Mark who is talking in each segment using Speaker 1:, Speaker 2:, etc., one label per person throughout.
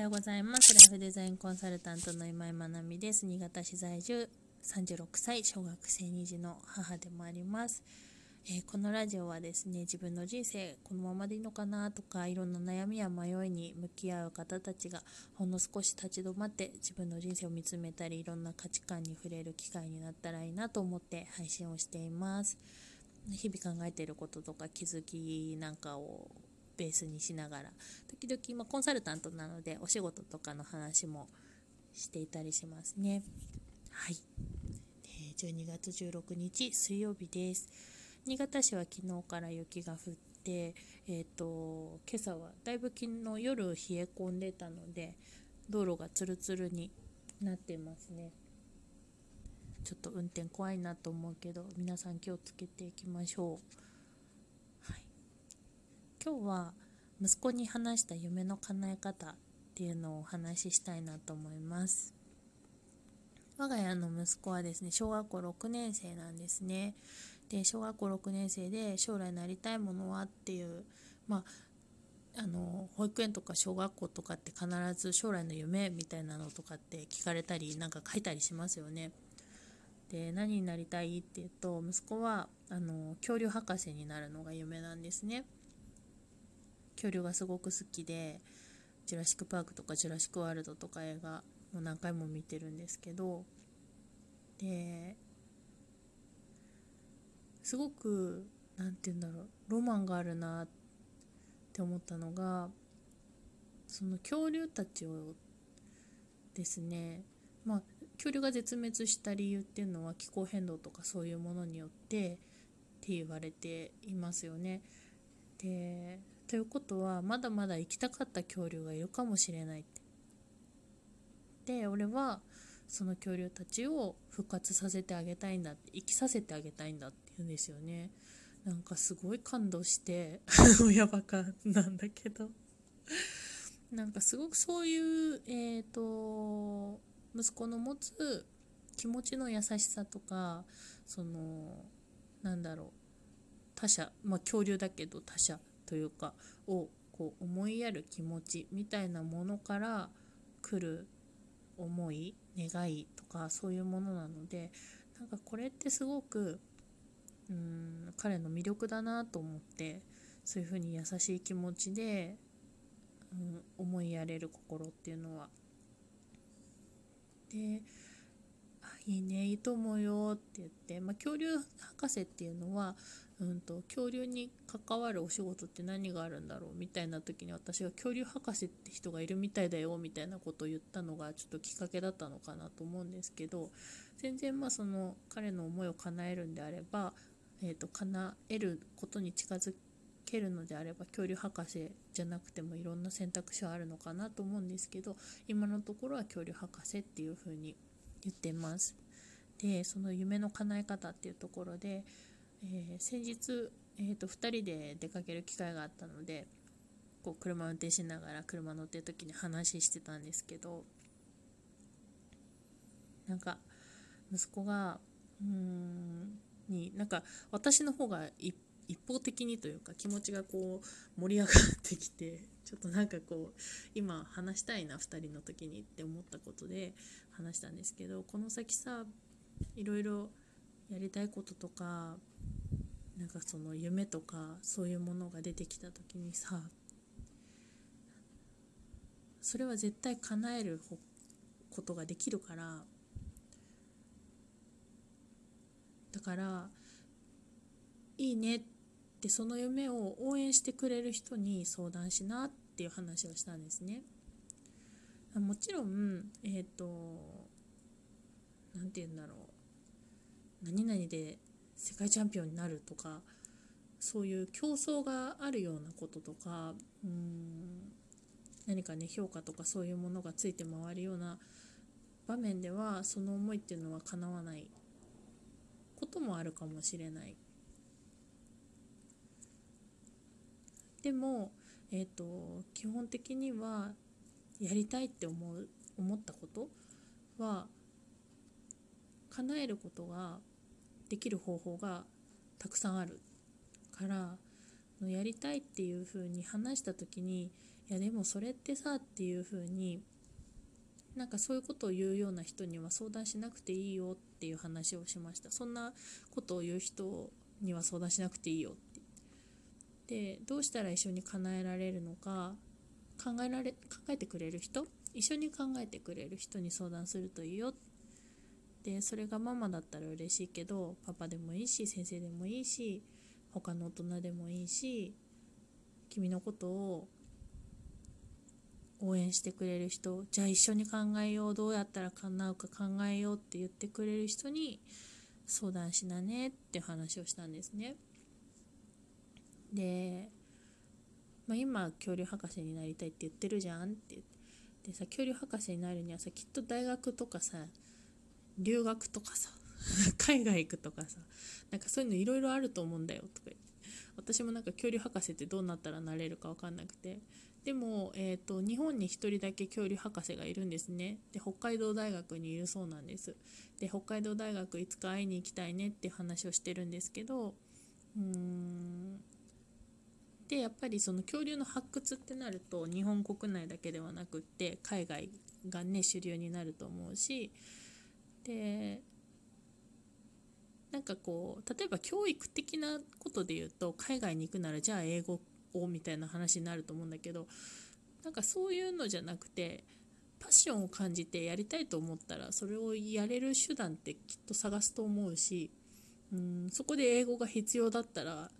Speaker 1: はようございます。ライフデザインコンサルタントの今井まなみです。新潟市在住36歳、小学生2児の母でもあります。えーこのラジオはですね、自分の人生このままでいいのかなとか、いろんな悩みや迷いに向き合う方たちがほんの少し立ち止まって自分の人生を見つめたり、いろんな価値観に触れる機会になったらいいなと思って配信をしています。日々考えていることとか気づきなんかをベースにしながら。時々、まあ、コンサルタントなのでお仕事とかの話もしていたりしますね。はい、え12月16日水曜日です。新潟市は昨日から雪が降ってえっ、と今朝はだいぶ昨日夜冷え込んでたので道路がツルツルになってますね。ちょっと運転怖いなと思うけど皆さん気をつけていきましょう。今日は息子に話した夢の叶え方っていうのをお話ししたいなと思います。我が家の息子はですね小学校6年生なんですね。で小学校6年生で将来なりたいものはっていうまああの保育園とか小学校とかって必ず将来の夢みたいなのとかって聞かれたりなんか書いたりしますよね。で何になりたいって言うと息子はあの恐竜博士になるのが夢なんですね。恐竜がすごく好きで「ジュラシック・パーク」とか「ジュラシック・ワールド」とか映画も何回も見てるんですけどですごく何て言うんだろうロマンがあるなって思ったのがその恐竜たちをですねまあ恐竜が絶滅した理由っていうのは気候変動とかそういうものによってって言われていますよね。でということはまだまだ生きたかった恐竜がいるかもしれないって。で俺はその恐竜たちを復活させてあげたいんだって生きさせてあげたいんだって言うんですよね。なんかすごい感動して親バカなんだけどなんかすごくそういうえっ、と息子の持つ気持ちの優しさとかそのなんだろう他者まあ恐竜だけど他者というかをこう思いやる気持ちみたいなものから来る思い願いとかそういうものなのでなんかこれってすごくうん彼の魅力だなと思ってそういうふうに優しい気持ちで、うん、思いやれる心っていうのは。であいいねいいと思うよって言って、まあ、恐竜博士っていうのは、うん、と恐竜に関わるお仕事って何があるんだろうみたいな時に私が恐竜博士って人がいるみたいだよみたいなことを言ったのがちょっときっかけだったのかなと思うんですけど全然まあその彼の思いを叶えるんであれば、えー、と叶えることに近づけるのであれば恐竜博士じゃなくてもいろんな選択肢はあるのかなと思うんですけど今のところは恐竜博士っていうふうに言ってます。でその夢の叶え方っていうところで、えー先日、えー、と2人で出かける機会があったのでこう車運転しながら車乗ってる時に話してたんですけどなんか息子がうんになんか私の方が一方的にというか気持ちがこう盛り上がってきてちょっとなんかこう今話したいな2人の時にって思ったことで話したんですけどこの先さいろいろやりたいこととかなんかその夢とかそういうものが出てきた時にさそれは絶対叶えることができるからだからいいねってその夢を応援してくれる人に相談しなっていう話をしたんですね。もちろんえっ、となんて言うんだろう何々で世界チャンピオンになるとかそういう競争があるようなこととかうん何かね評価とかそういうものがついて回るような場面ではその思いっていうのは叶わないこともあるかもしれない。でも、えー、と基本的にはやりたいって思う思ったことは叶えることができる方法がたくさんあるからやりたいっていうふうに話した時にいやでもそれってさっていう風になんかそういうことを言うような人には相談しなくていいよっていう話をしました。そんなことを言う人には相談しなくていいよって。でどうしたら一緒に叶えられるのか考えられ考えてくれる人？一緒に考えてくれる人に相談するといいよってでそれがママだったら嬉しいけどパパでもいいし先生でもいいし他の大人でもいいし君のことを応援してくれる人じゃあ一緒に考えようどうやったら叶うか考えようって言ってくれる人に相談しなねって話をしたんですね。で、まあ、今恐竜博士になりたいって言ってるじゃんってでさ恐竜博士になるにはさきっと大学とかさ留学とかさ 海外行くとかさなんかそういうのいろいろあると思うんだよとか言って。私もなんか恐竜博士ってどうなったらなれるか分かんなくて。でも、えーと、日本に1人だけ恐竜博士がいるんですね。で北海道大学にいるそうなんです。で北海道大学いつか会いに行きたいねっていう話をしてるんですけどうーん。でやっぱりその恐竜の発掘ってなると日本国内だけではなくって海外がね主流になると思うしでなんかこう例えば教育的なことで言うと海外に行くならじゃあ英語をみたいな話になると思うんだけどなんかそういうのじゃなくてパッションを感じてやりたいと思ったらそれをやれる手段ってきっと探すと思うしうんそこで英語が必要だったら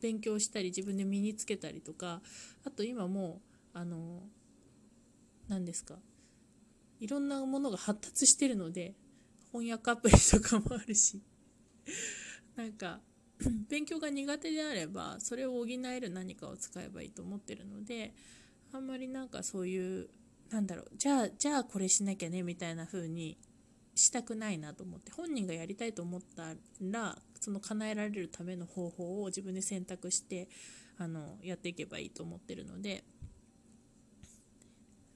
Speaker 1: 勉強したり自分で身につけたりとかあと今もあの何ですかいろんなものが発達してるので翻訳アプリとかもあるし なんか 勉強が苦手であればそれを補える何かを使えばいいと思ってるのであんまりなんかそういうなんだろうじゃあじゃあこれしなきゃねみたいな風にしたくないなと思って本人がやりたいと思ったらその叶えられるための方法を自分で選択してあのやっていけばいいと思ってるので。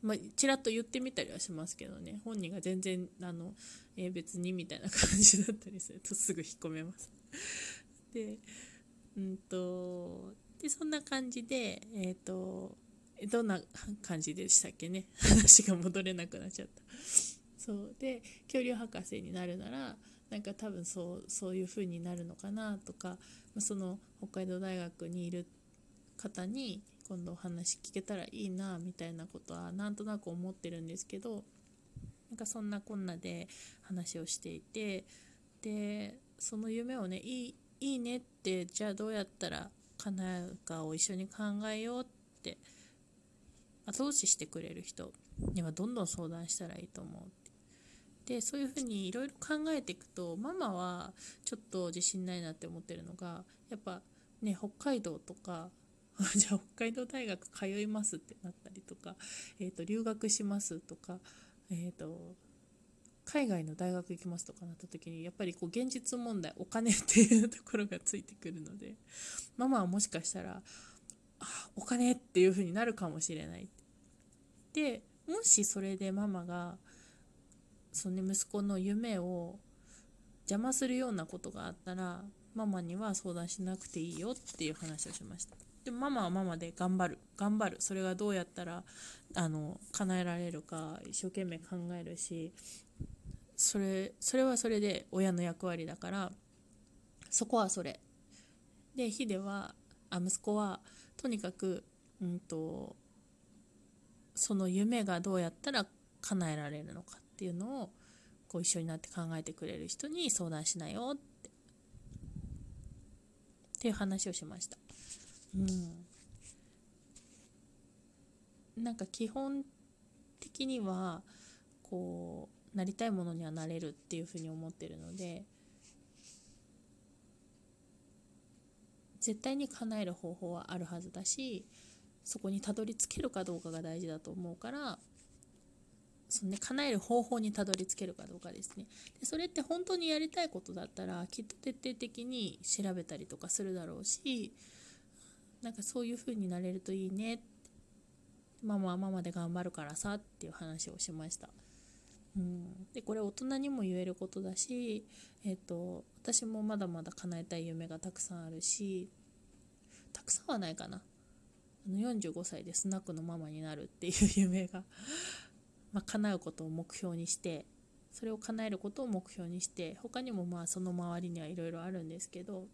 Speaker 1: まあ、ちらっと言ってみたりはしますけどね。本人が全然あの、えー、別にみたいな感じだったりするとすぐ引っ込めます。でうんとでそんな感じでえっ、ー、とどんな感じでしたっけね？話が戻れなくなっちゃった。そう。で恐竜博士になるならなんか多分そうそういう風になるのかなとか、ま、その北海道大学にいる方に今度お話聞けたらいいなみたいなことはなんとなく思ってるんですけどなんかそんなこんなで話をしていてでその夢をねいいいいねってじゃあどうやったら叶うかを一緒に考えようって後押ししてくれる人にはどんどん相談したらいいと思うでそういうふうにいろいろ考えていくとママはちょっと自信ないなって思ってるのがやっぱね北海道とか じゃあ北海道大学通いますってなったりとか、えー、と留学しますとか、えーと海外の大学行きますとかなった時にやっぱりこう現実問題お金っていうところがついてくるのでママはもしかしたらあお金っていう風になるかもしれない。でもしそれでママがその、ね、息子の夢を邪魔するようなことがあったらママには相談しなくていいよっていう話をしました。でママはママで頑張る。頑張る。それがどうやったらあの叶えられるか一生懸命考えるしそれそれはそれで親の役割だからそこはそれ。でヒデはあ息子はとにかく、うんと、その夢がどうやったら叶えられるのかっていうのをこう一緒になって考えてくれる人に相談しなよって。っていう話をしました。うん、なんか基本的にはこうなりたいものにはなれるっていうふうに思ってるので絶対に叶える方法はあるはずだしそこにたどり着けるかどうかが大事だと思うからその、ね、叶える方法にたどり着けるかどうかですね。でそれって本当にやりたいことだったらきっと徹底的に調べたりとかするだろうしなんかそういう風になれるといいね。ママはママで頑張るからさっていう話をしました。うん、でこれ大人にも言えることだし、えーと、私もまだまだ叶えたい夢がたくさんあるしたくさんはないかな。あの45歳でスナックのママになるっていう夢が まあ、叶うことを目標にしてそれを叶えることを目標にして他にもまあその周りにはいろいろあるんですけど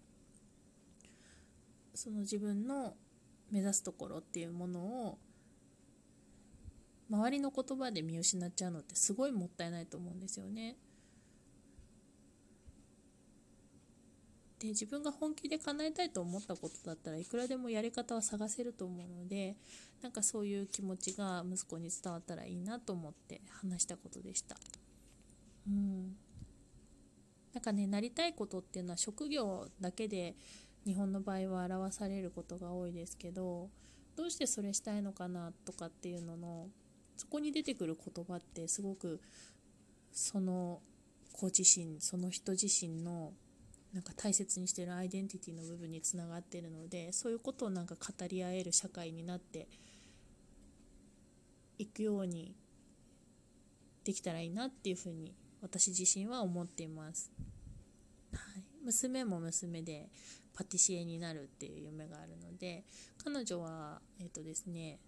Speaker 1: その自分の目指すところっていうものを周りの言葉で見失っちゃうのってすごいもったいないと思うんですよね。で自分が本気で叶えたいと思ったことだったらいくらでもやり方は探せると思うのでなんかそういう気持ちが息子に伝わったらいいなと思って話したことでした。うん、なんかねなりたいことっていうのは職業だけで日本の場合は表されることが多いですけどどうしてそれしたいのかなとかっていうののそこに出てくる言葉ってすごくその子自身その人自身のなんか大切にしてるアイデンティティの部分につながってるのでそういうことをなんか語り合える社会になっていくようにできたらいいなっていうふうに私自身は思っています、はい、娘も娘でパティシエになるっていう夢があるので彼女はえっ、ー、とですね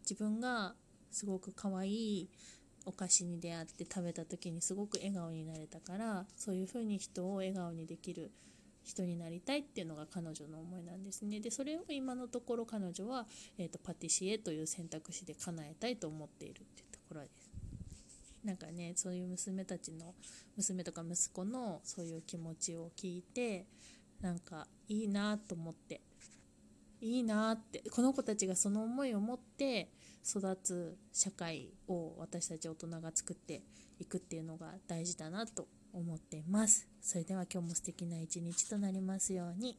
Speaker 1: 自分がすごく可愛いお菓子に出会って食べた時にすごく笑顔になれたからそういうふうに人を笑顔にできる人になりたいっていうのが彼女の思いなんですね。でそれを今のところ彼女は、えーと、パティシエという選択肢で叶えたいと思っているっていうところです。なんかねそういう娘たちの娘とか息子のそういう気持ちを聞いてなんかいいなと思っていいなってこの子たちがその思いを持って育つ社会を私たち大人が作っていくっていうのが大事だなと思っています。それでは今日も素敵な一日となりますように。